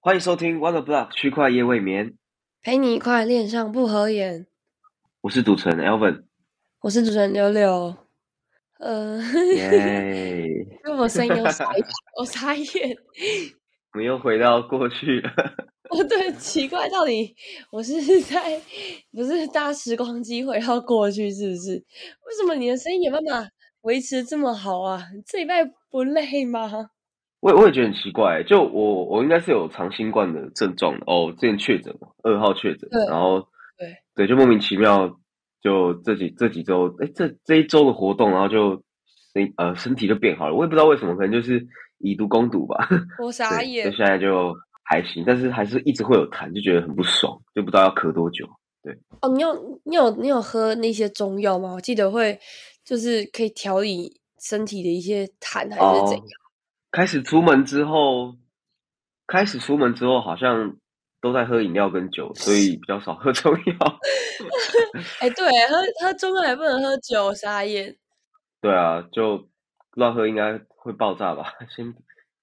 欢迎收听 Wonder Block 区块夜未眠，陪你一块恋上不合眼。我是主持人 Elvin。我是主持人柳柳。呃，耶，因为我声音有沙哑，我傻眼。我们又回到过去了。哦，对，奇怪，到底我是在不是搭时光机回到过去，是不是？为什么你的声音有办法维持这么好啊？这礼拜不累吗？我我也觉得很奇怪，就我我应该是有长新冠的症状的哦，之前确诊嘛，二号确诊，然后对对，就莫名其妙，就这几这几周，哎，这这一周的活动，然后就身呃身体就变好了，我也不知道为什么，可能就是以毒攻毒吧。我傻眼，就。现在就还行，但是还是一直会有痰，就觉得很不爽，就不知道要咳多久。对哦，你有你有你有喝那些中药吗？我记得会就是可以调理身体的一些痰还是怎样？哦开始出门之后，开始出门之后好像都在喝饮料跟酒，所以比较少喝中药。哎、对，喝喝中药也不能喝酒，傻眼。对啊，就乱喝应该会爆炸吧？先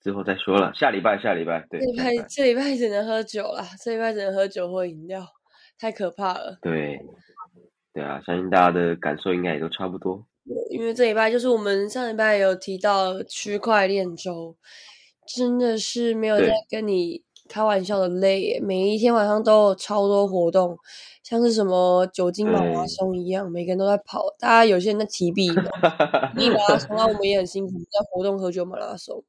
之后再说了，下礼拜下礼拜对这礼拜拜这礼拜只能喝酒了，这礼拜只能喝酒或饮料，太可怕了。对对啊，相信大家的感受应该也都差不多。因为这礼拜就是我们上礼拜有提到区块链周，真的是没有在跟你开玩笑的累，每一天晚上都有超多活动，像是什么酒精马拉松一样，每个人都在跑，大家有些人在提币嘛，提币马拉松，啊我们也很辛苦，在活动喝酒马拉松。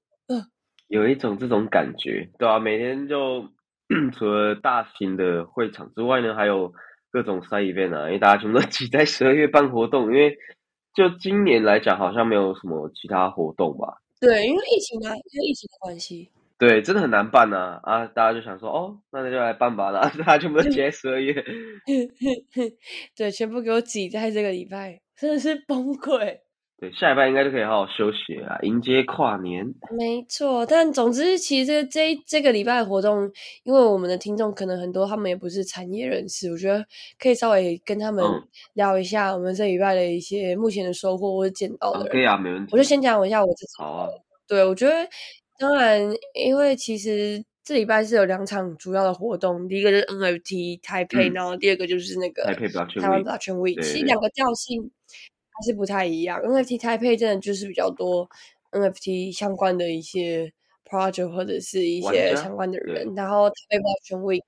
有一种这种感觉，对啊，每天就 除了大型的会场之外呢，还有各种 side event 啊，因为大家全部都 挤在十二月办活动，因为就今年来讲，好像没有什么其他活动吧。对，因为疫情啊，因为疫情的关系。对，真的很难办呐、啊！大家就想说，哦，那就来办吧，然 后大家全部都挤在十二月。对，全部给我挤在这个礼拜，真的是崩溃。对，下礼拜应该就可以好好休息了啊，迎接跨年。没错，但总之，其实这这这个礼拜的活动，因为我们的听众可能很多，他们也不是产业人士，我觉得可以稍微跟他们嗯聊一下我们这礼拜的一些目前的收获或者见到的人。可以啊，没问题。我就先讲一下我自己。好啊，对，我觉得当然，因为其实这礼拜是有两场主要的活动，第一个就是 NFT 台配，嗯然后第二个就是那个台湾 Blockchain Week，其实两个调性还是不太一样。NFT 台配真的就是比较多 NFT 相关的一些 project 或者是一些相关的人，然后台北 Blockchain Week。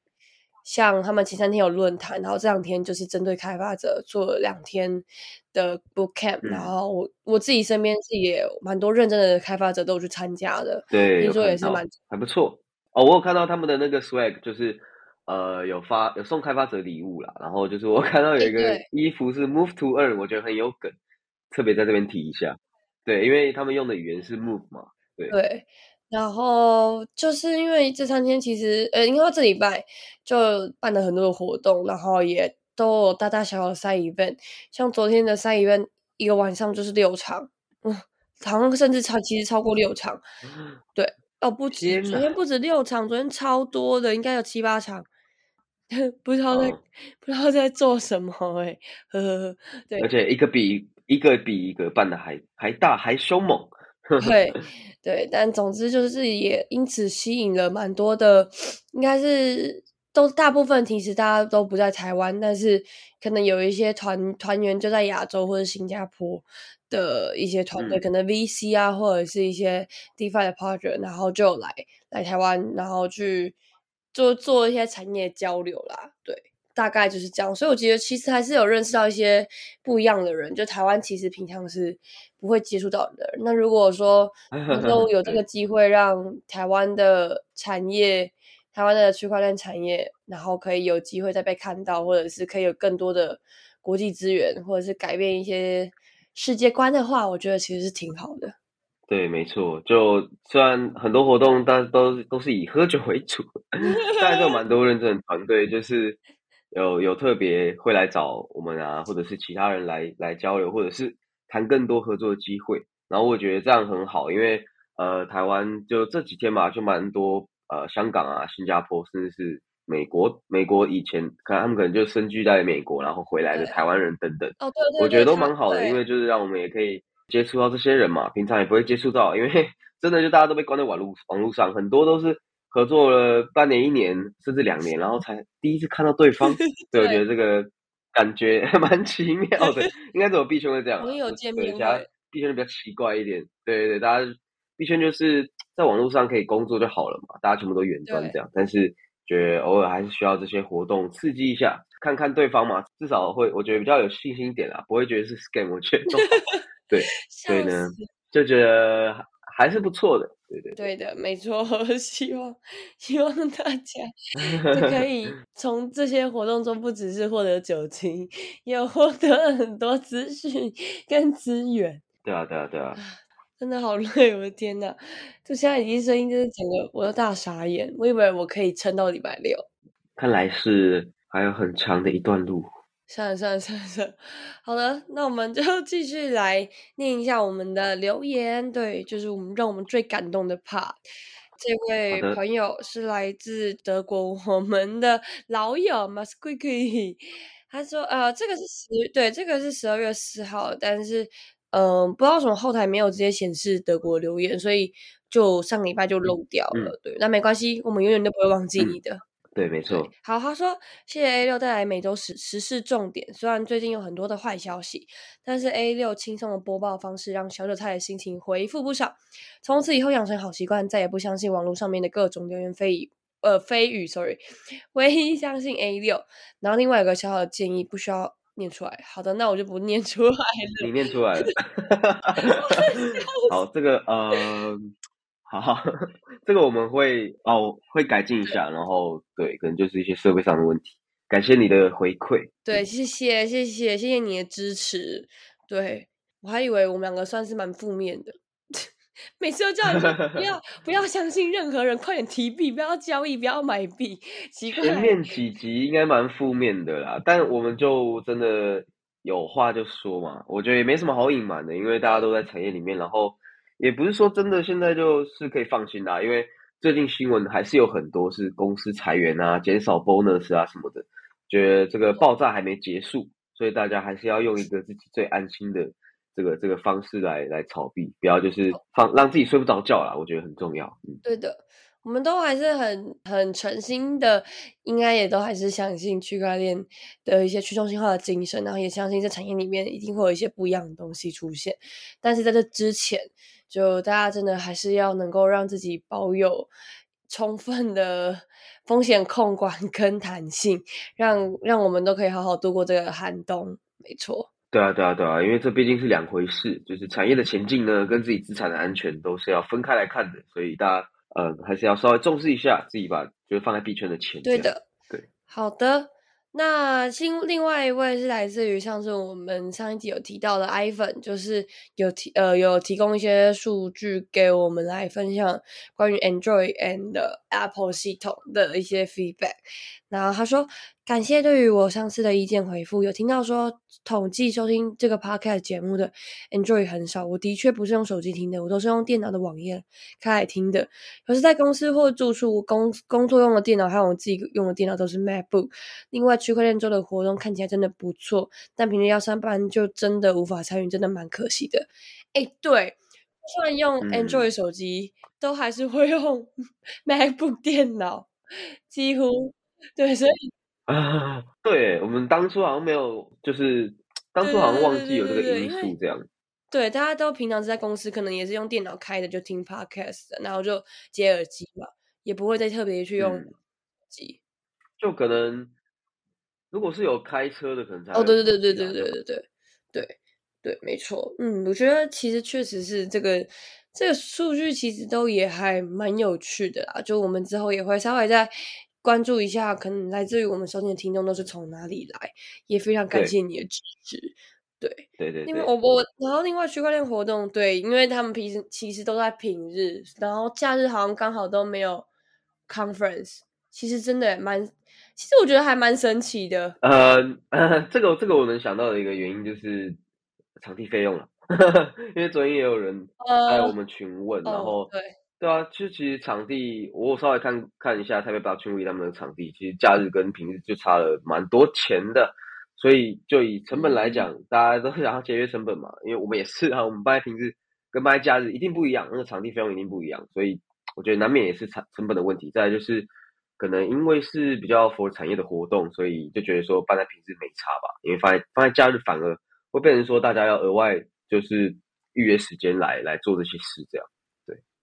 像他们前三天有论坛，然后这两天就是针对开发者做了两天的 boot camp，、然嗯后我我自己身边是也有蛮多认真的开发者都有去参加的，对，听说也是蛮还不错哦。我有看到他们的那个 swag，就是呃有发有送开发者礼物啦，然后就是我看到有一个衣服是 Move to Earn，我觉得很有梗，特别在这边提一下。对，因为他们用的语言是 Move 嘛，对对。然后就是因为这三天其实呃，应该说这礼拜就办了很多的活动，然后也都有大大小小的 side event，像昨天的 side event 一个晚上就是六场，嗯，好像甚至超其实超过六场，对，哦不止，昨天不止六场，昨天超多的，应该有七八场，不知道在、嗯不知道在做什么哎、呵呵呵，对而。且一个比一个比一个办的还还大还凶猛。对对，但总之就是也因此吸引了蛮多的，应该是都大部分其实大家都不在台湾，但是可能有一些团团员就在亚洲或者新加坡的一些团队，嗯。可能 VC 啊或者是一些 DeFi 的 project，然后就来来台湾，然后去做做一些产业交流啦，对。大概就是这样，所以我觉得其实还是有认识到一些不一样的人，就台湾其实平常是不会接触到的人。那如果说能够 有这个机会，让台湾的产业、台湾的区块链产业，然后可以有机会再被看到，或者是可以有更多的国际资源，或者是改变一些世界观的话，我觉得其实是挺好的。对，没错。就虽然很多活动，但都都是以喝酒为主，但是有蛮多认真的团队，就是有有特别会来找我们啊，或者是其他人来来交流，或者是谈更多合作的机会。然后我觉得这样很好，因为呃，台湾就这几天嘛，就蛮多呃香港啊、新加坡，甚至是美国，美国以前可能他们可能就深居在美国，然后回来的台湾人等等。哦，对对我觉得都蛮好的，因为就是让我们也可以接触到这些人嘛，平常也不会接触到，因为 真的就大家都被关在网络网络上，很多都是合作了半年、一年甚至两年，然后才第一次看到对方，对，我觉得这个感觉蛮奇妙的。应该怎么币圈会这样？朋友见面对，其他币圈比较奇怪一点。对对对，大家币圈就是在网络上可以工作就好了嘛，大家全部都远端这样。但是觉得偶尔还是需要这些活动刺激一下，看看对方嘛，至少会我觉得比较有信心一点啦，不会觉得是 scam。我觉得对，所以呢，就觉得还是不错的。对对对的，没错。希望希望大家就可 以从这些活动中，不只是获得酒精，也获得很多资讯跟资源。对啊，对啊，对啊，真的好累，我的天呐！就现在已经声音就是整个我都大傻眼，我以为我可以撑到礼拜六，看来是还有很长的一段路。算了算了算了算了，好的，那我们就 继续来念一下我们的留言。对，就是我们让我们最感动的 part。这位朋友是来自德国，我们的老友 m a s q u i k y 他说：“呃，这个是十对，这个是十二月四号，但是嗯，不知道什么后台没有直接显示德国留言，所以就上礼拜就漏掉了。对，那没关系，我们永远都不会忘记你的。”对，没错。好，他说谢谢 A 六带来每周时时事重点。虽然最近有很多的坏消息，但是 A 六轻松的播报方式让小韭菜的心情回复不少。从此以后养成好习惯，再也不相信网络上面的各种流言蜚语。呃，蜚语，sorry，唯一相信 A 六。然后另外有个小小的建议，不需要念出来。好的，那我就不念出来了。你念出来了。好，这个呃。好，这个我们会哦会改进一下，然后对，可能就是一些社会上的问题。感谢你的回馈，对，谢谢谢谢谢谢你的支持。对我还以为我们两个算是蛮负面的，每次都叫你 不要不要相信任何人，快点提币，不要交易，不要买币。前面几集应该蛮负面的啦，但我们就真的有话就说嘛，我觉得也没什么好隐瞒的，因为大家都在产业里面，然后。也不是说真的，现在就是可以放心的，因为最近新闻还是有很多是公司裁员啊、减少 bonus 啊什么的，觉得这个爆炸还没结束，所以大家还是要用一个自己最安心的这个这个方式来来炒币，不要就是放让自己睡不着觉啦，我觉得很重要。嗯，对的。我们都还是很很诚心的，应该也都还是相信区块链的一些去中心化的精神，然后也相信这产业里面一定会有一些不一样的东西出现。但是在这之前，就大家真的还是要能够让自己保有充分的风险控管 跟弹性，让让我们都可以好好度过这个寒冬。没错，对啊，对啊，对啊，因为这毕竟是两回事，就是产业的前进呢，跟自己资产的安全都是要分开来看的，所以大家。嗯，还是要稍微重视一下自己把就是放在币圈的钱。对的，对，好的。那另另外一位是来自于上次我们上一集有提到的 iPhone，就是有提呃有提供一些数据给我们来分享关于 Android and Apple 系统的一些 feedback。然后他说。感谢对于我上次的意见回复，有听到说统计收听这个 podcast 节目的 Android 很少，我的确不是用手机听的，我都是用电脑的网页开来听的。可是，在公司或住处工工作用的电脑，还有我自己用的电脑都是 MacBook。另外，区块链周的活动看起来真的不错，但平时要上班就真的无法参与，真的蛮可惜的。哎，对，虽然用 Android 手机，都还是会用 MacBook 电脑，几乎对，所以。啊，对，我们当初好像没有，就是当初好像忘记有这个因素，这样。对，大家都平常是在公司，可能也是用电脑开的，就听 podcast，然后就接耳机嘛，也不会再特别去用机。就可能，如果是有开车的，可能才哦，对对对对对对对对对对，没错。嗯，我觉得其实确实是这个这个数据，其实都也还蛮有趣的啦。就我们之后也会稍微在。关注一下，可能来自于我们收听的听众都是从哪里来，也非常感谢你的支持。对对对，因为我我然后另外区块链活动，对，因为他们平时其实都在平日，然后假日好像刚好都没有 conference，其实真的蛮，其实我觉得还蛮神奇的。呃，这个这个我能想到的一个原因就是场地费用了，因为昨天也有人在我们群问，然后对。对啊，其实其实场地我稍微看看一下台北 Blockchain Week 他们的场地，其实假日跟平日就差了蛮多钱的，所以就以成本来讲，大家都想要节约成本嘛，因为我们也是啊，我们办平日跟办假日一定不一样，那个场地费用一定不一样，所以我觉得难免也是成成本的问题。再来就是可能因为是比较符合产业的活动，所以就觉得说办在平日没差吧，因为放在放在假日反而会变成说大家要额外就是预约时间来来做这些事这样。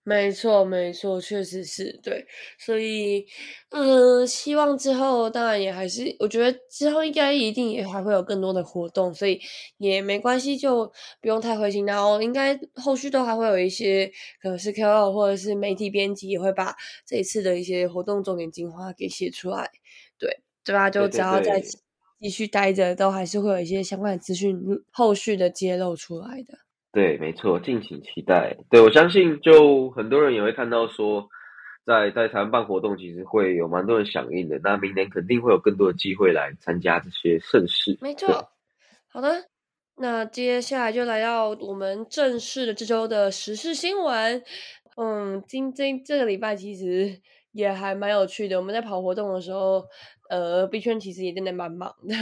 没错，没错，确实是对，所以，嗯，希望之后当然也还是，我觉得之后应该一定也还会有更多的活动，所以也没关系，就不用太灰心。然后应该后续都还会有一些，可能是 KOL 或者是媒体编辑也会把这一次的一些活动重点精华给写出来，对，对吧？就只要在继续待着，都还是会有一些相关的资讯后续的揭露出来的。对，没错，敬请期待。对我相信，就很多人也会看到说，在在台湾办活动，其实会有蛮多人响应的。那明年肯定会有更多的机会来参加这些盛事。没错，好的，那接下来就来到我们正式的这周的时事新闻。嗯，今今这个礼拜其实也还蛮有趣的。我们在跑活动的时候，呃币圈其实也真的蛮忙的。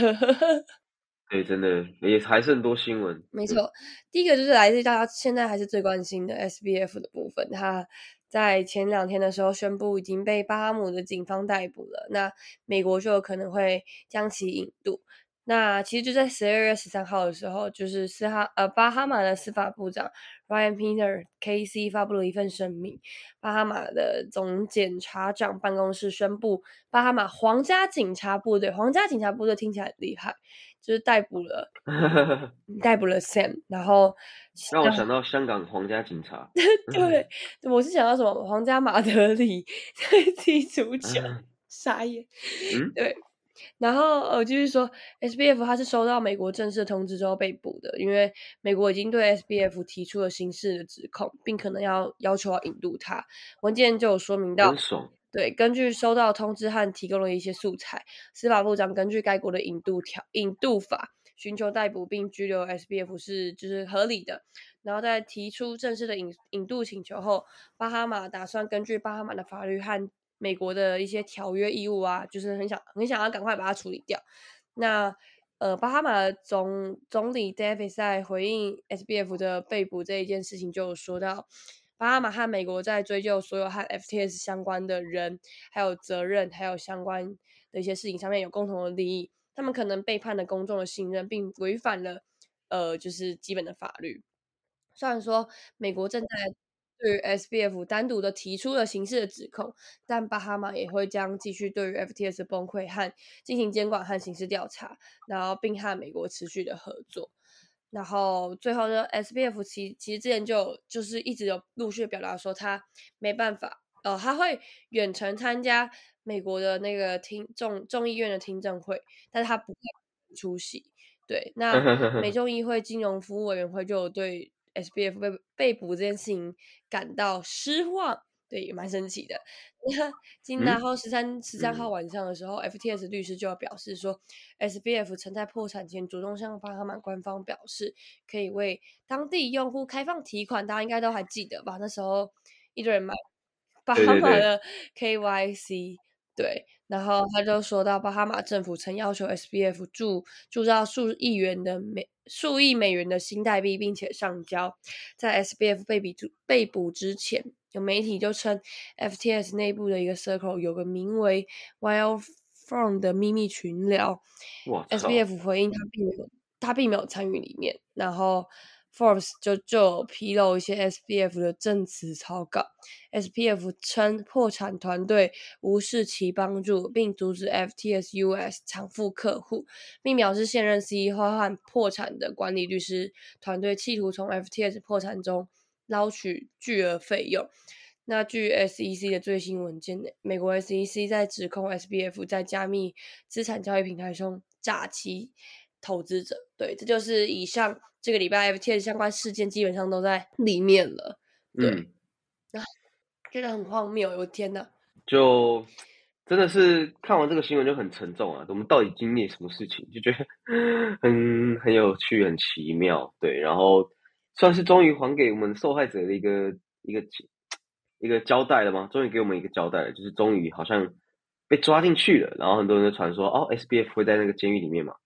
对，真的也还是很多新闻。没错，第一个就是来自大家现在还是最关心的 SBF 的部分。他在前两天的时候宣布已经被巴哈姆的警方逮捕了，那美国就有可能会将其引渡。那其实就在十二月十三号的时候，就是斯哈呃巴哈马的司法部长 Ryan Peter KC 发布了一份声明，巴哈马的总检察长办公室宣布，巴哈马皇家警察部队，皇家警察部队听起来很厉害。就是逮捕了，逮捕了 Sam，然后 让我想到香港皇家警察。对，我是想到什么皇家马德里在踢足球，傻眼。嗯对，然后呃，就是说 SBF 他是收到美国正式通知之后被捕的，因为美国已经对 SBF 提出了刑事的指控，并可能要要求要引渡他。文件就有说明到。对，根据收到通知和提供了一些素材，司法部长根据该国的引渡条引渡法，寻求逮捕并拘留 SBF 是就是合理的。然后在提出正式的引引渡请求后，巴哈马打算根据巴哈马的法律和美国的一些条约义务啊，就是很想很想要赶快把它处理掉。那呃，巴哈马总总理 David 在回应 SBF 的被捕这一件事情，就说到。巴哈马和美国在追究所有和 FTS 相关的人，还有责任，还有相关的一些事情上面有共同的利益。他们可能背叛了公众的信任，并违反了呃，就是基本的法律。虽然说美国正在对于 SBF 单独的提出了刑事的指控，但巴哈马也会将继续对于 FTS 崩溃和进行监管和刑事调查，然后并和美国持续的合作。然后最后呢，SBF 其其实之前就就是一直有陆续表达说他没办法，呃，他会远程参加美国的那个听众众议院的听证会，但是他不会出席。对，那 美众议会金融服务委员会就有对 SBF 被被捕这件事情感到失望。对，也蛮神奇的。那 今然后十三十三号晚上的时候，FTS 律师就要表示说，SBF 曾在破产前主动向巴哈马官方表示，可以为当地用户开放提款。大家应该都还记得吧？那时候一堆人买巴哈马的 KYC。对，然后他就说到，巴哈马政府曾要求 SBF 铸铸造数亿元的美数亿美元的新代币，并且上交。在 SBF 被捕被捕之前。有媒体就称，FTS 内部的一个 circle 有个名为 Wild From 的秘密群聊。SBF 回应他并没有，他并没有参与里面。然后 Forbes 就就披露一些 SBF 的证词草稿。SBF 称破产团队无视其帮助，并阻止 FTS US 偿付客户，并表示现任 CEO 和破产的管理律师团队企图从 FTS 破产中。捞取巨额费用。那据 SEC 的最新文件，美国 SEC 在指控 SBF 在加密资产交易平台中诈欺投资者。对，这就是以上这个礼拜 FTS 相关事件基本上都在里面了。对，啊，觉得很荒谬，我天哪！就真的是看完这个新闻就很沉重啊。我们到底经历什么事情？就觉得很很有趣，很奇妙。对，然后。算是终于还给我们受害者的一个一个一个交代了吗？终于给我们一个交代了，就是终于好像被抓进去了。然后很多人都传说，哦，SBF 会在那个监狱里面嘛，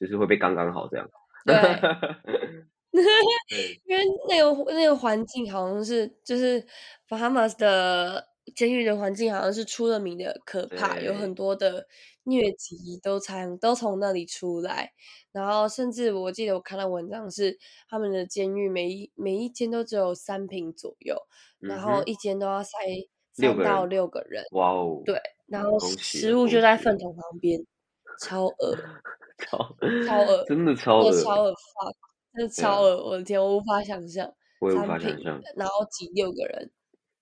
就是会被刚刚好这样。对，因为那个那个环境好像是就是 Bahamas 的监狱的环境好像是出了名的可怕，有很多的疟疾都从都从那里出来。然后甚至我记得我看到文章是他们的监狱每一每一间都只有三平左右，然后一间都要塞三到六个人。哇哦！对，然后食物就在粪桶旁边，超恶，超超恶，真的超恶，超恶发，真的超恶！我的天，我无法想象，我也无法想象。然后挤六个人。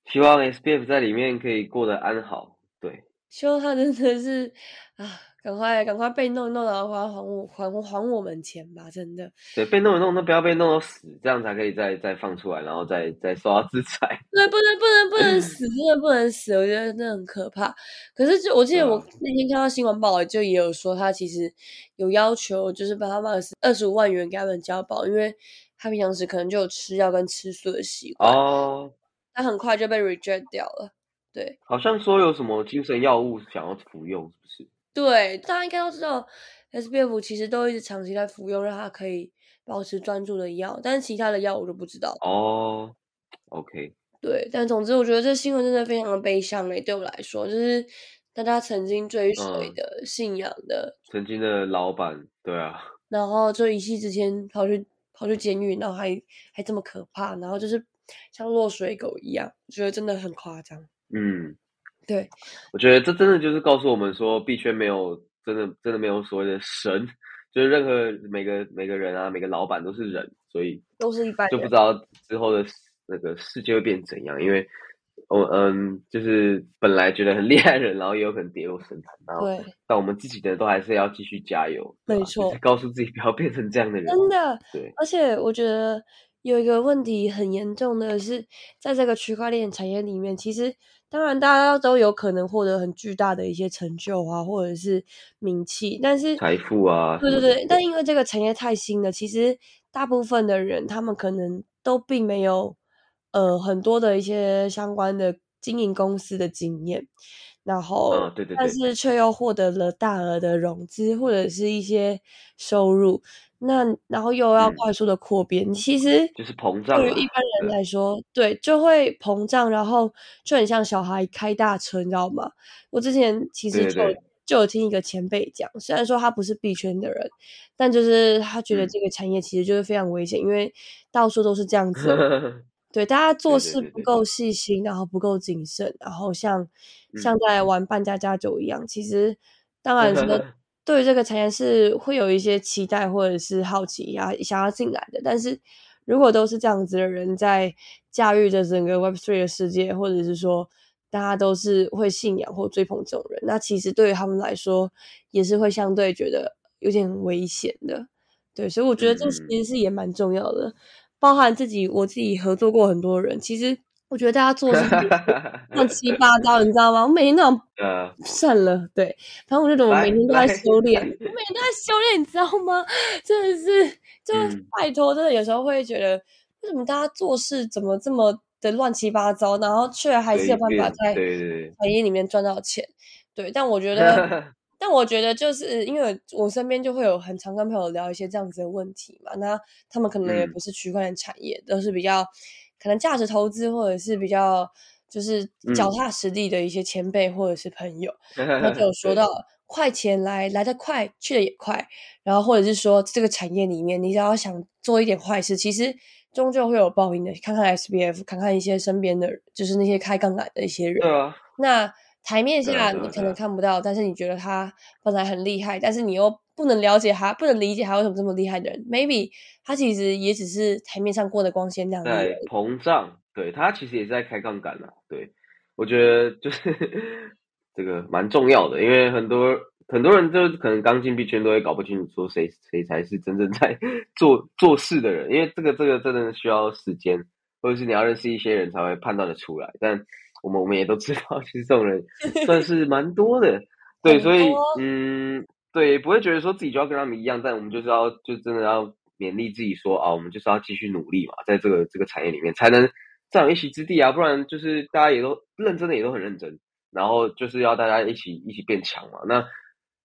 希望 SPF 在里面可以过得安好。对，希望他真的是啊，赶快赶快被弄一弄，然后还还我还还我们钱吧！真的，对，被弄一弄，那不要被弄到死，这样才可以再再放出来，然后再再受到制裁。对，不能不能不能死，真的不能死，我觉得真的很可怕。可是就我记得我那天看到新闻报，就也有说他其实有要求，就是把他们二十五万元给他们交保，因为他平常时可能就有吃药跟吃素的习惯哦。他很快就被 reject 掉了，对，好像说有什么精神药物想要服用，是不是？对，大家应该都知道，SBF 其实都一直长期在服用，让他可以保持专注的药，但是其他的药我就不知道。哦，OK，对，但总之我觉得这新闻真的非常的悲伤诶，对我来说，就是大家曾经追随的信仰的，曾经的老板，对啊，然后就一夕之间跑去跑去监狱，然后还还这么可怕，然后就是。像落水狗一样，我觉得真的很夸张。嗯，对，我觉得这真的就是告诉我们说，币圈没有真的真的没有所谓的神，就是任何每个每个人啊，每个老板都是人，所以都是一般，就不知道之后的那个世界会变怎样。因为，我嗯，就是本来觉得很厉害的人，然后也有可能跌落神坛。然后，但我们自己的都还是要继续加油，没错，告诉自己不要变成这样的人。真的，对，而且我觉得。有一个问题很严重的是，在这个区块链产业里面，其实当然大家都有可能获得很巨大的一些成就啊，或者是名气，但是财富啊，对对对，但因为这个产业太新了，其实大部分的人他们可能都并没有呃很多的一些相关的经营公司的经验，然后对对，但是却又获得了大额的融资或者是一些收入。那然后又要快速的扩编，其实就是膨胀。对于一般人来说，对就会膨胀，然后就很像小孩开大车，你知道吗？我之前其实就就有听一个前辈讲，虽然说他不是币圈的人，但就是他觉得这个产业其实就是非常危险，因为到处都是这样子。对，大家做事不够细心，然后不够谨慎，然后像像在玩扮家家酒一样，其实当然说。对于这个产业是会有一些期待或者是好奇呀，想要进来的。但是如果都是这样子的人在驾驭着整个 Web Three 的世界，或者是说大家都是会信仰或追捧这种人，那其实对于他们来说也是会相对觉得有点危险的。对，所以我觉得这其实是也蛮重要的。包含自己，我自己合作过很多人，其实。我觉得大家做事 乱七八糟，你知道吗？我每天都呃算了，对，反正我就觉得我每天都在修炼，我每天都在修炼，你知道吗？真的是，就拜托，真的有时候会觉得，为什么大家做事怎么这么的乱七八糟，然后却还是有办法在产业里面赚到钱？对，但我觉得，但我觉得就是因为我身边就会有很常跟朋友聊一些这样子的问题嘛，那他们可能也不是区块链产业，都是比较。可能价值投资或者是比较就是脚踏实地的一些前辈或者是朋友，他就有说到快钱来来得快，去的也快。然后或者是说这个产业里面，你只要想做一点坏事，其实终究会有报应的。看看 SBF，看看一些身边的，就是那些开杠杆的一些人。对啊。那台面下你可能看不到，但是你觉得他本来很厉害，但是你又。不能了解他，不能理解他为什么这么厉害的人，maybe 他其实也只是台面上过得光鲜亮丽。在膨胀，对他其实也是在开杠杆啊。对，我觉得就是 这个蛮重要的，因为很多很多人就可能刚进币圈都会搞不清楚说谁谁才是真正在 做做事的人，因为这个这个真的需要时间，或者是你要认识一些人才会判断的出来。但我们我们也都知道，其实这种人算是蛮多的。对，所以嗯。对，不会觉得说自己就要跟他们一样，但我们就是要，就真的要勉励自己说啊，我们就是要继续努力嘛，在这个这个产业里面才能占有一席之地啊，不然就是大家也都认真的也都很认真，然后就是要大家一起一起变强嘛。那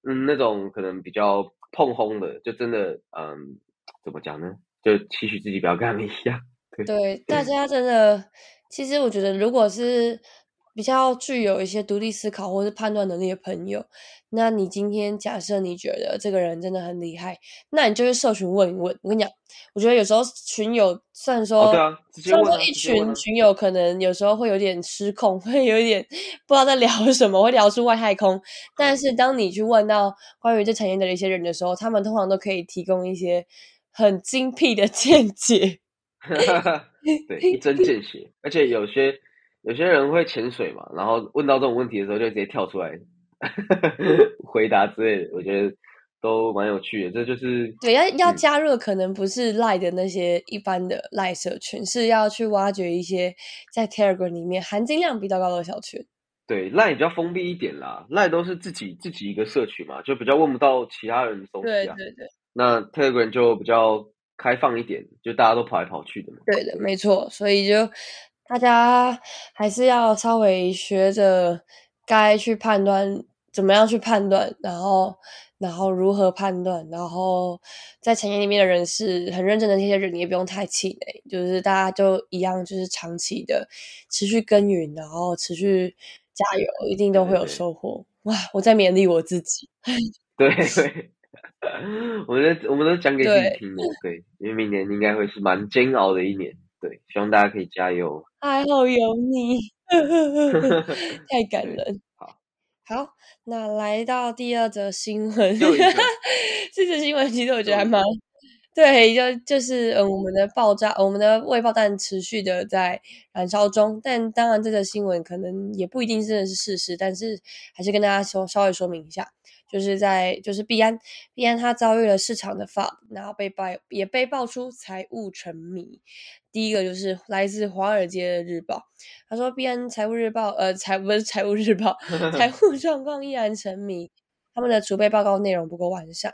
嗯，那种可能比较碰轰的，就真的嗯，怎么讲呢？就期许自己不要跟他们一样。对，大 家真的，其实我觉得，如果是比较具有一些独立思考或是判断能力的朋友，那你今天假设你觉得这个人真的很厉害，那你就去社群问一问。我跟你讲，我觉得有时候群友虽然说，对啊，虽然说一群群友可能有时候会有点失控，会有一点不知道在聊什么，会聊出外太空。但是当你去问到关于这产业的一些人的时候，他们通常都可以提供一些很精辟的见解。对，一针见血，而且有些有些人会潜水嘛，然后问到这种问题的时候，就直接跳出来 回答之类的，我觉得都蛮有趣的。这就是对要要加入，可能不是赖的那些一般的赖社群，是要去挖掘一些在 Telegram 里面含金量比较高的小群。对赖比较封闭一点啦，赖都是自己自己一个社群嘛，就比较问不到其他人的东西啊。对对对，那 Telegram 就比较。开放一点，就大家都跑来跑去的嘛。对的，没错。所以就大家还是要稍微学着该去判断，怎么样去判断，然后然后如何判断，然后在产业里面的人是很认真的那些人，你也不用太气馁。就是大家就一样，就是长期的持续耕耘，然后持续加油，一定都会有收获。哇！我在勉励我自己。对 对。我们我们都讲给自己听的，对，因为明年应该会是蛮煎熬的一年，对，希望大家可以加油。还好有你，太 感人。好，好，那来到第二则新闻，这则新闻其实我觉得还蛮。对，就就是嗯，我们的爆炸，我们的未爆弹持续的在燃烧中。但当然，这个新闻可能也不一定真的是事实，但是还是跟大家说稍微说明一下，就是在就是币安，币安它遭遇了市场的 FUD，然后被爆也被爆出财务沉迷。第一个就是来自华尔街日报，他说币安财务日报呃财不是财务日报，财务状况依然沉迷。他们的储备报告内容不够完善，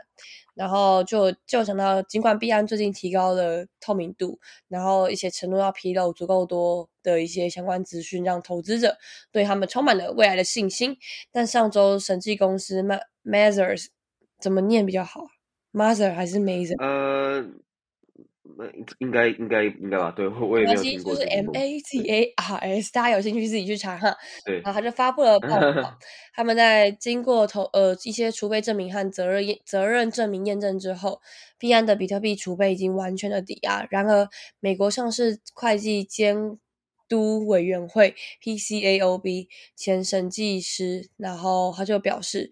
然后就就想到，尽管币安最近提高了透明度，然后一些承诺要披露足够多的一些相关资讯，让投资者对他们充满了未来的信心，但上周审计公司 Ma Mazers 怎么念比较好？Mazer 还是 Mazer？呃。那应该应该应该吧，对我我也没有听过。就是 M A T A R S，大家有兴趣自己去查哈。对，然后他就发布了报告，他们在经过投呃一些储备证明和责任责任证明验证之后，币安的比特币储备已经完全的抵押。然而，美国上市会计监督委员会 P C A O B 前审计师，然后他就表示。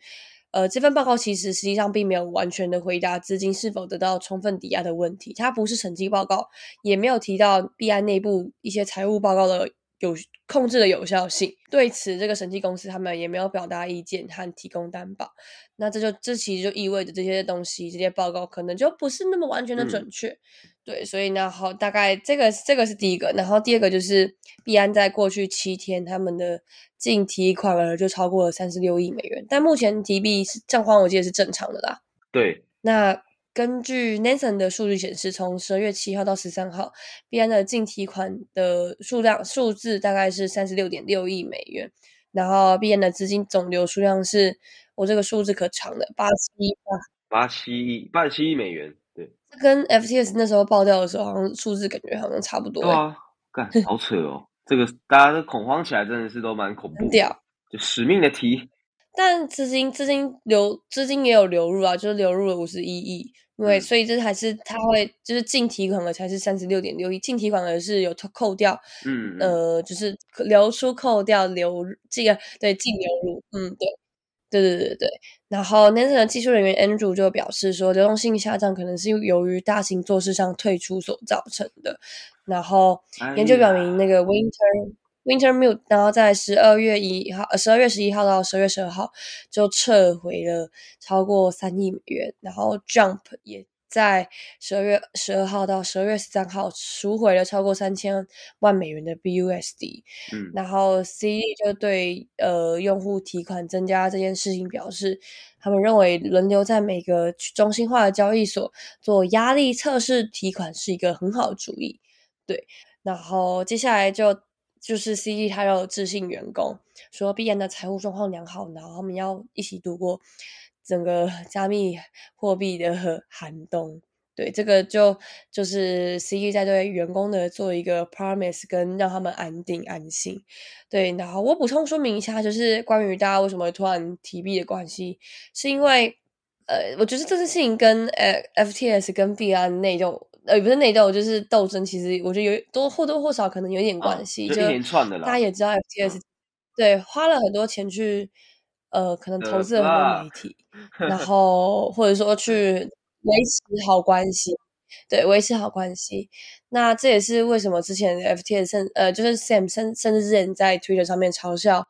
呃，这份报告其实实际上并没有完全的回答资金是否得到充分抵押的问题。它不是审计报告，也没有提到币安内部一些财务报告的有控制的有效性。对此，这个审计公司他们也没有表达意见和提供担保。那这就这其实就意味着这些东西、这些报告可能就不是那么完全的准确。对，所以呢，好，大概这个这个是第一个，然后第二个就是币安在过去七天他们的净提款额就超过了三十六亿美元，但目前提币是账况，我记得是正常的啦。对，那根据 Nathan 的数据显示，从十二月七号到十三号，币安的净提款的数量数字大概是三十六点六亿美元，然后币安的资金总流数量是我这个数字可长的八七八八七亿八七亿美元。对跟 FTS 那时候爆掉的时候，好像数字感觉好像差不多。对啊，干好扯哦！这个大家都恐慌起来，真的是都蛮恐怖。掉，就使命的题。但资金资金流资金也有流入啊，就是流入了五十一亿，因为所以这还是它会就是净提款额才是三十六点六亿，净提款额是有扣掉，嗯呃，就是流出扣掉流这个对净流入，嗯对。对对对对然后 Nathan 的技术人员 Andrew 就表示说，流动性下降可能是由于大型做市上退出所造成的。然后研究表明，那个 Winter Winter Mute，然后在十二月一号、十二月十一号到十二月十二号就撤回了超过三亿美元。然后 Jump 也。在十二月十二号到十二月十三号赎回了超过三千万美元的 BUSD，嗯，然后 C 就对呃用户提款增加这件事情表示，他们认为轮流在每个中心化的交易所做压力测试提款是一个很好的主意，对，然后接下来就就是 C 他有自信员工说，必然的财务状况良好，然后他们要一起度过。整个加密货币的 寒冬，对，这个就就是 C 在对员工的做一个 promise，跟让他们安定安心。对，然后我补充说明一下，就是关于大家为什么突然提币的关系，是因为呃，我觉得这件事情跟呃 FTS 跟币安内斗，呃，不是内斗，就是斗争，其实我觉得有多或多或少可能有点关系，就一连串的啦。大家也知道 FTS 对花了很多钱去呃，可能投资了很多媒体，然后或者说去。维持好关系，对，维持好关系。那这也是为什么之前 FTS 甚呃，就是 Sam 甚甚至之前在 Twitter 上面嘲笑、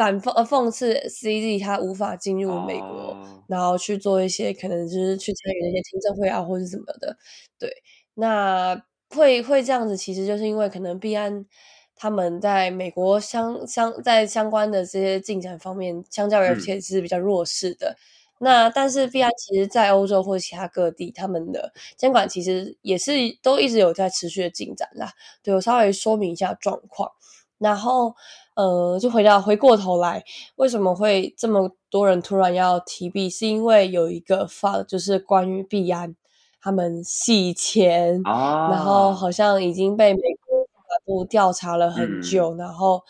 反讽呃讽刺 CZ 他无法进入美国，然后去做一些可能就是去参与那些听证会啊，或者什么的。对，那会会这样子，其实就是因为可能币安他们在美国相相在相关的这些进展方面，相较于 FTS 是比较弱势的。那但是币安其实，在欧洲或者其他各地，他们的监管其实也是都一直有在持续的进展啦。对我稍微说明一下状况，然后呃，就回到回过头来，为什么会这么多人突然要提币？是因为有一个发，就是关于币安他们洗钱，然后好像已经被美国法部调查了很久，然后。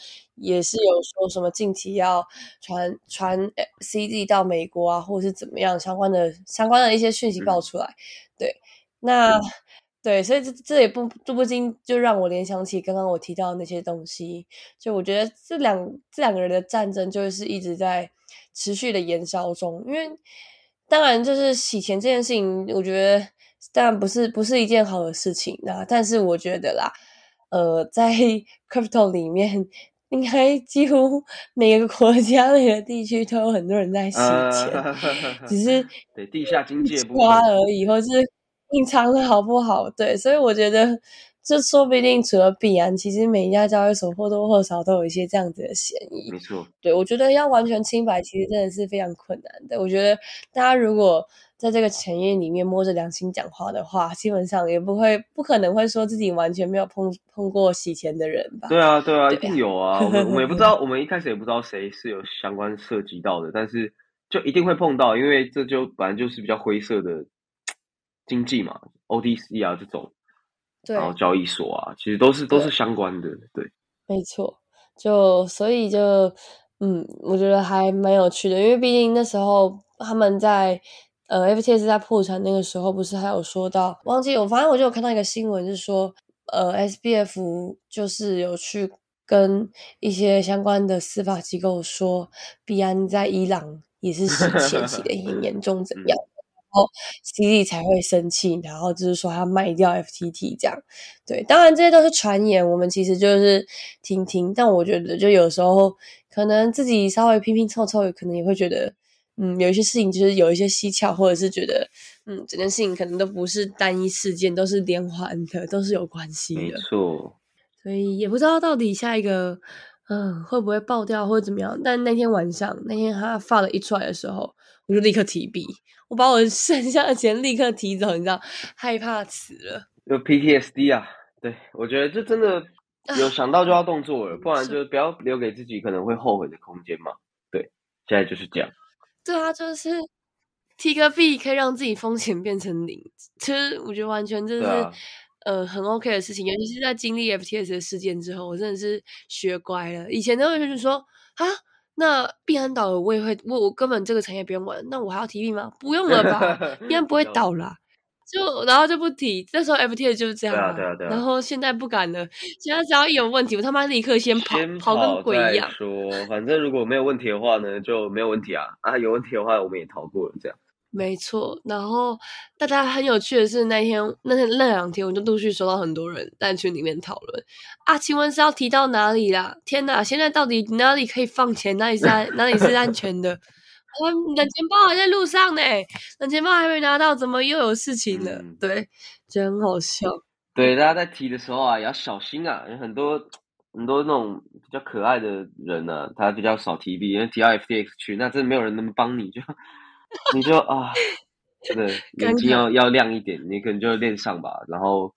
也是有说什么近期要传传 CD 到美国啊，或者是怎么样相关的相关的一些讯息爆出来，对，那对，所以这这也不都不禁就让我联想起刚刚我提到的那些东西，就我觉得这两这两个人的战争就是一直在持续的燃烧中，因为当然就是洗钱这件事情，我觉得当然不是不是一件好的事情那但是我觉得啦，呃，在 crypto 里面。应该几乎 每个国家、每个地区都有很多人在洗钱，只是对地下经济花而已，或是隐藏的好不好？对，所以我觉得这说不定除了必然，其实每一家交易所或多或少都有一些这样子的嫌疑。没错，对我觉得要完全清白，其实真的是非常困难的。我觉得大家如果在这个产业里面摸着良心讲话的话，基本上也不会不可能会说自己完全没有碰碰过洗钱的人吧？对啊，对啊，一定有啊。我们我们也不知道，我 们一开始也不知道谁是有相关涉及到的，但是就一定会碰到，因为这就本来就是比较灰色的经济嘛，OTC 啊这种，然后交易所啊，其实都是都是相关的。对，没错。就所以就嗯，我觉得还蛮有趣的，因为毕竟那时候他们在。呃，FTS 在破产那个时候，不是还有说到，忘记我，反正我就有看到一个新闻，是说，呃，SBF 就是有去跟一些相关的司法机构说，币安在伊朗也是洗钱洗的很严重，怎 样，然后 CD 才会生气，然后就是说他卖掉 FTT 这样，对，当然这些都是传言，我们其实就是听听，但我觉得就有时候可能自己稍微拼拼凑凑，可能也会觉得。嗯，有一些事情就是有一些蹊跷，或者是觉得，嗯，整件事情可能都不是单一事件，都是连环的，都是有关系的。没错，所以也不知道到底下一个，嗯，会不会爆掉或者怎么样。但那天晚上，那天他发了一出来的时候，我就立刻提币，我把我剩下的钱立刻提走，你知道，害怕死了。有 PTSD 啊，对我觉得这真的有想到就要动作了，不然就不要留给自己可能会后悔的空间嘛。对，现在就是这样。对啊，就是提个币可以让自己风险变成零，其实我觉得完全就是呃很 OK 的事情，尤其是在经历 FTS 的事件之后，我真的是学乖了。以前都会就是说啊，那避安倒了，我也会我我根本这个产业不用玩，那我还要提币吗？不用了吧，币安不会 倒啦。就然后就不提，那时候 FTS 就是这样啊，对啊对啊。然后现在不敢了，现在只要一有问题，我他妈立刻先跑，跑跟鬼一样。说，反正如果没有问题的话呢，就没有问题啊啊，有问题的话我们也逃过了，这样。没错，然后大家很有趣的是，那天那天那两天，我就陆续收到很多人在群里面讨论啊，请问是要提到哪里啦？天哪，现在到底哪里可以放钱，哪里是安哪里是安全的？我冷钱包还在路上呢，冷钱包还没拿到，怎么又有事情了？对，觉得很好笑。对，大家在提的时候啊，也要小心啊。有很多很多那种比较可爱的人呢，他比较少提币，因为提到 FTX 去，那真的没有人能帮你，就你就啊，真的眼睛要要亮一点，你可能就练上吧，然后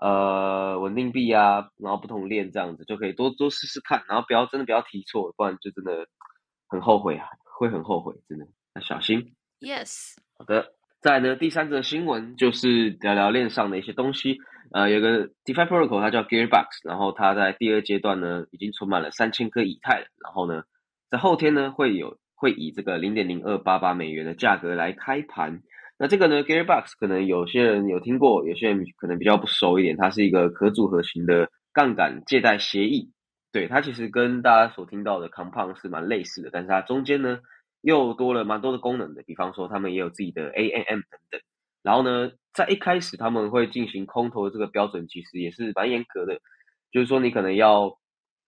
呃稳定币啊，然后不同练这样子就可以多多试试看，然后不要真的不要提错，不然就真的很后悔啊。会很后悔，真的要小心。Yes。好的，再呢，第三则新闻就是聊聊链上的一些东西。呃，有个 DeFi Protocol，它叫 Gearbox，然后它在第二阶段呢，已经存满了三千颗以太了。然后呢，在后天呢，会有会以这个零点零二八八美元的价格来开盘。那这个呢，Gearbox 可能有些人有听过，有些人可能比较不熟一点。它是一个可组合型的杠杆借贷协议。对它其实跟大家所听到的 Compound 是蛮类似的，但是它中间呢又多了蛮多的功能的。比方说，他们也有自己的 AMM 等等。然后呢，在一开始他们会进行空投的这个标准，其实也是蛮严格的，就是说你可能要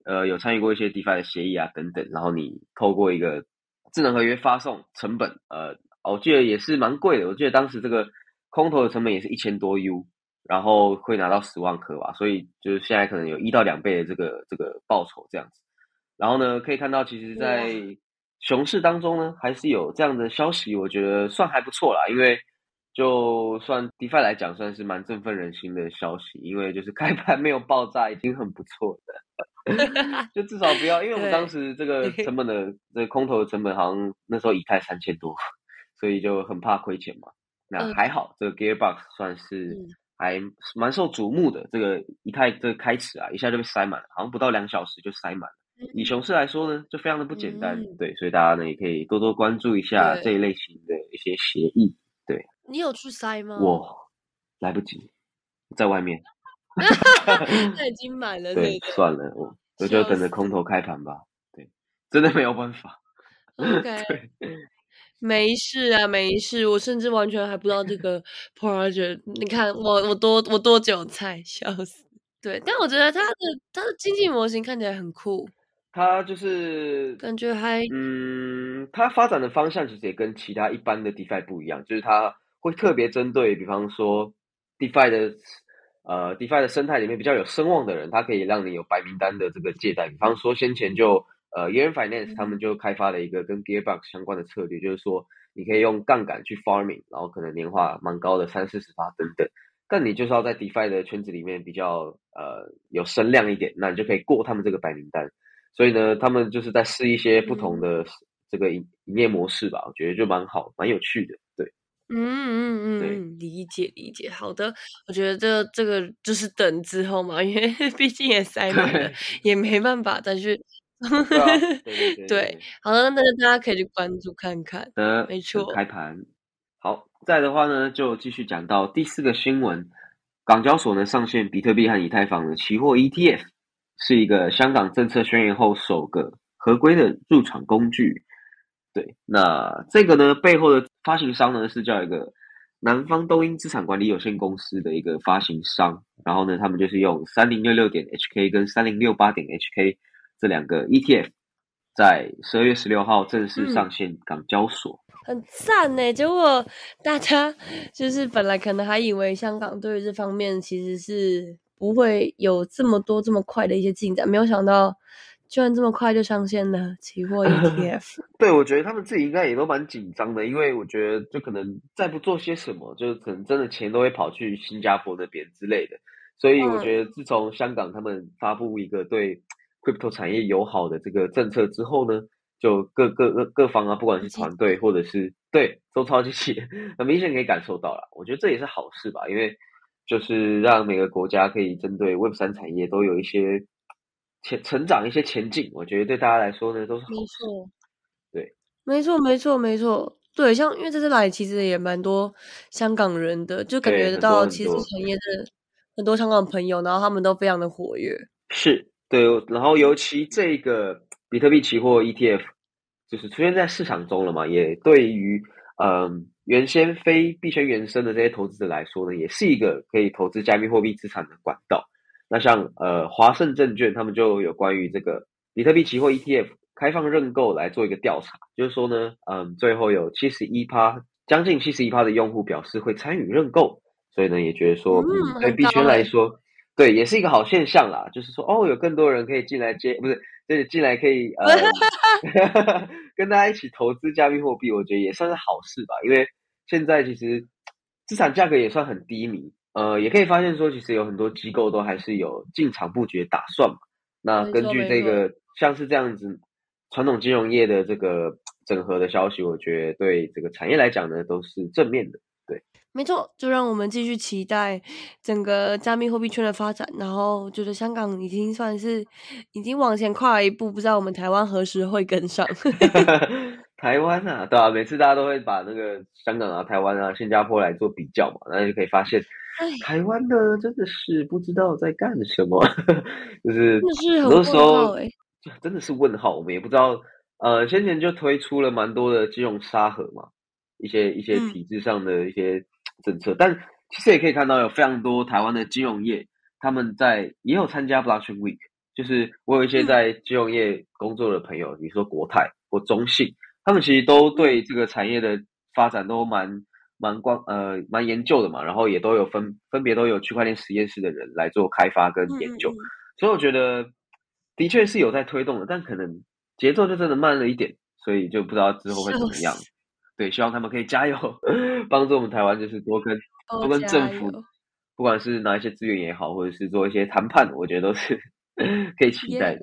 呃有参与过一些 DeFi 的协议啊等等，然后你透过一个智能合约发送，成本呃我记得也是蛮贵的，我记得当时这个空投的成本也是一千多 U，然后会拿到十万颗吧，所以就是现在可能有一到两倍的这个这个报酬这样子。然后呢，可以看到其实，在熊市当中呢，还是有这样的消息，我觉得算还不错啦，因为。就算 DeFi 来讲，算是蛮振奋人心的消息，因为就是开盘没有爆炸，已经很不错的。就至少不要，因为我们当时这个成本的这个空头的成本，好像那时候以太三千多，所以就很怕亏钱嘛。那还好，这个 Gearbox 算是还蛮受瞩目的。这个以太这个开始啊，一下就被塞满了，好像不到两小时就塞满了。以熊市来说呢，就非常的不简单。对，所以大家呢也可以多多关注一下这一类型的一些协议。对。你有去塞吗？我来不及，在外面。那已经买了。对，算了，我我就等着空头开盘吧。对，真的没有办法。OK，没事啊，没事。我甚至完全还不知道这个 project。你看，我我多我多韭菜，笑死。对，但我觉得它的它的经济模型看起来很酷。它就是感觉还嗯，它发展的方向其实也跟其他一般的 DeFi 不一样，就是它。会特别针对，比方说，DeFi 的呃，DeFi 的生态里面比较有声望的人，他可以让你有白名单的这个借贷。比方说，先前就呃 y e a r Finance 他们就开发了一个跟 Gearbox 相关的策略，就是说你可以用杠杆去 Farming，然后可能年化蛮高的三四十八等等。但你就是要在 DeFi 的圈子里面比较呃有声量一点，那你就可以过他们这个白名单。所以呢，他们就是在试一些不同的这个营营业模式吧，我觉得就蛮好，蛮有趣的，对。嗯嗯嗯，理解理解，好的，我觉得这这个就是等之后嘛，因为毕竟也塞满了，也没办法再去。对，好的，那大家可以去关注看看。的，没错。开盘好，在的话呢，就继续讲到第四个新闻，港交所呢上线比特币和以太坊的期货 ETF，是一个香港政策宣言后首个合规的入场工具。对，那这个呢，背后的发行商呢是叫一个南方东英资产管理有限公司的一个发行商，然后呢，他们就是用三零六六点 HK 跟三零六八点 HK 这两个 ETF，在十二月十六号正式上线港交所，很赞呢。结果大家就是本来可能还以为香港对于这方面其实是不会有这么多这么快的一些进展，没有想到。居然这么快就上线了期货 ETF，对我觉得他们自己应该也都蛮紧张的，因为我觉得就可能再不做些什么，就可能真的钱都会跑去新加坡那边之类的。所以我觉得自从香港他们发布一个对 crypto 产业友好的这个政策之后呢，就各各各各方啊，不管是团队或者是对都超级起，很明显可以感受到了。我觉得这也是好事吧，因为就是让每个国家可以针对 Web 三产业都有一些。前成长一些前进，我觉得对大家来说呢都是好事。对，没错，没错，没错。对，像因为这次来其实也蛮多香港人的，就感觉得到其实产业的很多香港朋友，然后他们都非常的活跃。是，对。然后尤其这个比特币期货 ETF 就是出现在市场中了嘛，也对于嗯原先非币圈原生的这些投资者来说呢，也是一个可以投资加密货币资产的管道。那像呃华盛证券他们就有关于这个比特币期货 ETF 开放认购来做一个调查，就是说呢，嗯，最后有七十一趴，将近七十一趴的用户表示会参与认购，所以呢也觉得说，嗯，对币圈来说，对，也是一个好现象啦。就是说，哦，有更多人可以进来接，不是，就是进来可以呃 跟大家一起投资加密货币，我觉得也算是好事吧。因为现在其实资产价格也算很低迷。呃，也可以发现说，其实有很多机构都还是有进场布局打算嘛。那根据这个像是这样子传统金融业的这个整合的消息，我觉得对这个产业来讲呢，都是正面的。对，没错，就让我们继续期待整个加密货币圈的发展。然后觉得香港已经算是已经往前跨了一步，不知道我们台湾何时会跟上。台湾啊，对啊，每次大家都会把那个香港啊、台湾啊、新加坡来做比较嘛，那就可以发现，台湾呢真的是不知道在干什么，就是很多时候真的是问号，我们也不知道。呃，先前就推出了蛮多的金融沙盒嘛，一些一些体制上的一些政策，但其实也可以看到有非常多台湾的金融业，他们在也有参加 Blockchain Week，就是我有一些在金融业工作的朋友，比如说国泰或中信，他们其实都对这个产业的发展都蛮蛮光呃蛮研究的嘛，然后也都有分分别都有区块链实验室的人来做开发跟研究，所以我觉得的确是有在推动的，但可能。节奏就真的慢了一点，所以就不知道之后会怎么样。对，希望他们可以加油，帮助我们台湾，就是多跟多跟政府，不管是拿一些资源也好，或者是做一些谈判，我觉得都是 可以期待的。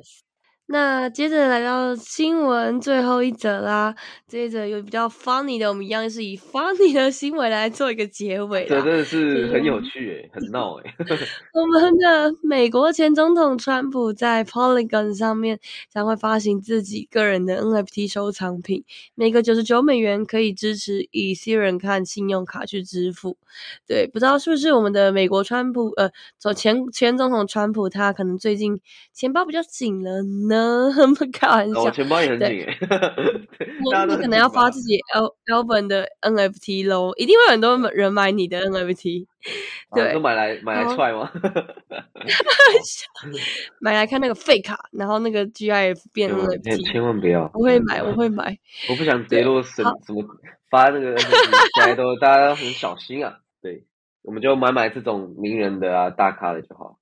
那接着来到新闻最后一则啦，这一则有比较 funny 的，我们一样是以 funny 的新闻来做一个结尾。这真的是很有趣诶，很闹诶。我们的美国前总统川普在 Polygon 上面将会发行自己个人的 NFT 收藏品，每个九十九美元可以支持以私人看信用卡去支付。对，不知道是不是我们的美国川普呃，走前前总统川普他可能最近钱包比较紧了呢？嗯，不开玩笑，我钱包也很紧诶。我你可能要发自己 L L 本的 NFT 喽，一定会很多人买你的 NFT。对，都买来买来踹吗？买来看那个废卡，然后那个 GIF 变 NFT，千万不要。我会买，我会买。我不想跌落什什么发那个 NFT，大家都大家都很小心啊。对，我们就买买这种名人的啊，大咖的就好。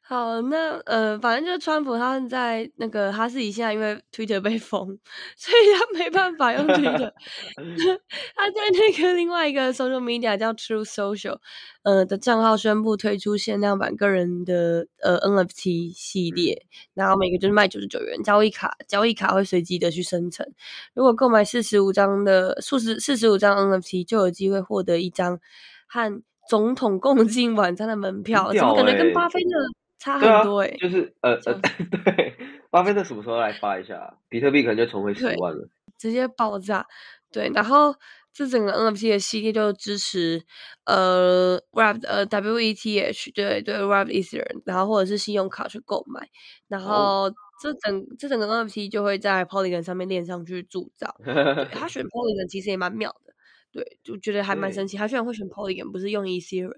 好，那呃，反正就是川普他在那个哈士奇现在，因为 Twitter 被封，所以他没办法用 Twitter。他在那个另外一个 social media 叫 True Social，呃的账号宣布推出限量版个人的呃 NFT 系列，然后每个就是卖九十九元，交易卡交易卡会随机的去生成。如果购买四十五张的数十四十五张 NFT，就有机会获得一张和总统共进晚餐的门票。怎么可能跟巴菲特？差很多哎，就是呃呃，对，巴菲特什么时候来发一下？比特币可能就重回十万了，直接爆炸。对，然后这整个 NFT 的系列就支持呃 Wrapped 呃 WETH 对对 Wrapped Ethereum，然后或者是信用卡去购买，然后这整这整个 NFT 就会在 Polygon 上面链上去铸造。他选 Polygon 其实也蛮妙的，对，就觉得还蛮神奇。他居然会选 Polygon，不是用 Ethereum。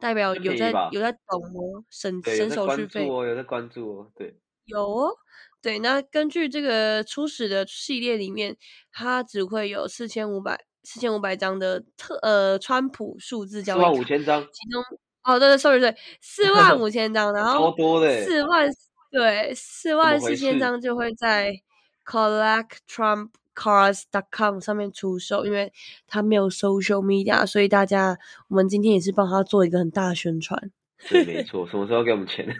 代表有在有在懂哦，省省手续费哦，有在关注哦，对，有哦，对。那根据这个初始的系列里面，它只会有四千五百四千五百张的特呃川普数字交易，四万五千张，其中哦对对，sorry 对，四万 五千张，然后超多的，四万对四万四千张就会在 collect Trump。Cars.com 上面出售，因为他没有 social media，所以大家我们今天也是帮他做一个很大的宣传。对，没错，什么时候给我们钱？对，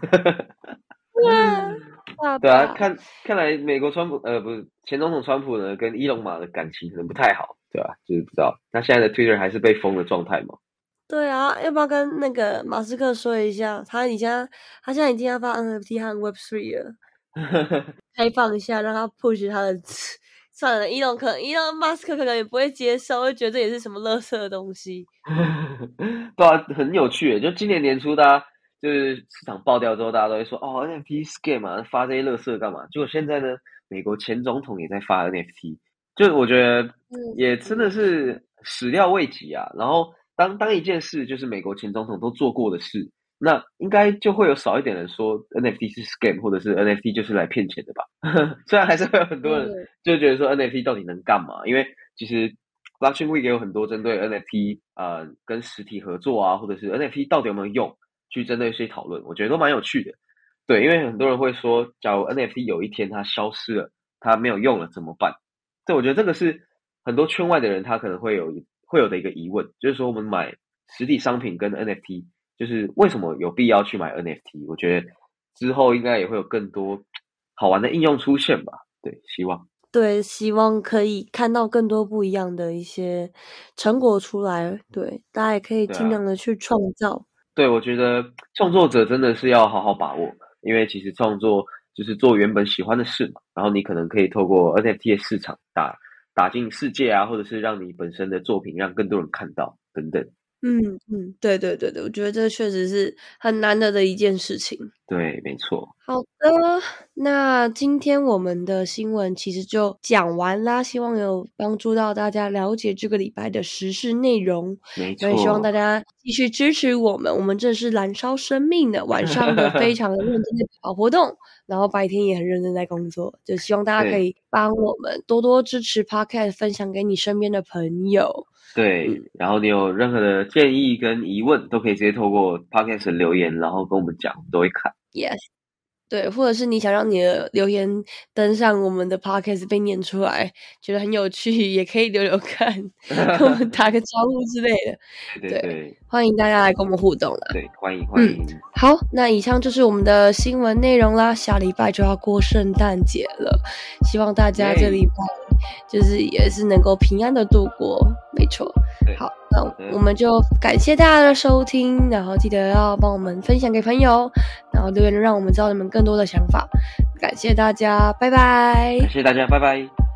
对啊，看看来美国川普呃不是前总统川普呢，跟伊隆马的感情可能不太好，对吧？就是不知道那现在的 Twitter 还是被封的状态吗？对啊，要不要跟那个马斯克说一下？他已经他现在已经要发 NFT 和 Web Three 了，开放一下，让他 push 他的。算了，伊隆可能伊隆马斯克可能也不会接受，会觉得这也是什么垃圾的东西。对啊，很有趣就今年年初，大家就是市场爆掉之后，大家都会说哦，NFT scam 嘛，发这些垃圾干嘛？结果现在呢，美国前总统也在发 NFT，就我觉得也真的是始料未及啊。然后当当一件事就是美国前总统都做过的事。那应该就会有少一点人说 NFT 是 scam，或者是 NFT 就是来骗钱的吧？虽然还是会有很多人就觉得说 NFT 到底能干嘛？因为其实 Blockchain Week 也有很多针对 NFT 呃跟实体合作啊，或者是 NFT 到底有没有用，去针对一些讨论，我觉得都蛮有趣的。对，因为很多人会说，假如 NFT 有一天它消失了，它没有用了怎么办？对，我觉得这个是很多圈外的人他可能会有会有的一个疑问，就是说我们买实体商品跟 NFT。就是为什么有必要去买 NFT？我觉得之后应该也会有更多好玩的应用出现吧。对，希望对，希望可以看到更多不一样的一些成果出来。对，大家也可以尽量的去创造。对，我觉得创作者真的是要好好把握，因为其实创作就是做原本喜欢的事嘛。然后你可能可以透过 NFT 的市场打打进世界啊，或者是让你本身的作品让更多人看到等等。嗯嗯，对对对对，我觉得这确实是很难得的一件事情。对，没错。好的，那今天我们的新闻其实就讲完啦，希望有帮助到大家了解这个礼拜的时事内容。没错。也希望大家继续支持我们，我们这是燃烧生命的，晚上的非常的认真的跑活动，然后白天也很认真在工作，就希望大家可以帮我们多多支持 Podcast，分享给你身边的朋友。对，然后你有任何的建议跟疑问，都可以直接透过 podcast 留言，然后跟我们讲，都会看。Yes，对，或者是你想让你的留言登上我们的 podcast 被念出来，觉得很有趣，也可以留留看，跟我们打个招呼之类的。对对，欢迎大家来跟我们互动了。对，欢迎欢迎。好，那以上就是我们的新闻内容啦。下礼拜就要过圣诞节了，希望大家这礼拜。就是也是能够平安的度过，没错。好，那我们就感谢大家的收听，然后记得要帮我们分享给朋友，然后留言让我们知道你们更多的想法。感谢大家，拜拜。感谢大家，拜拜。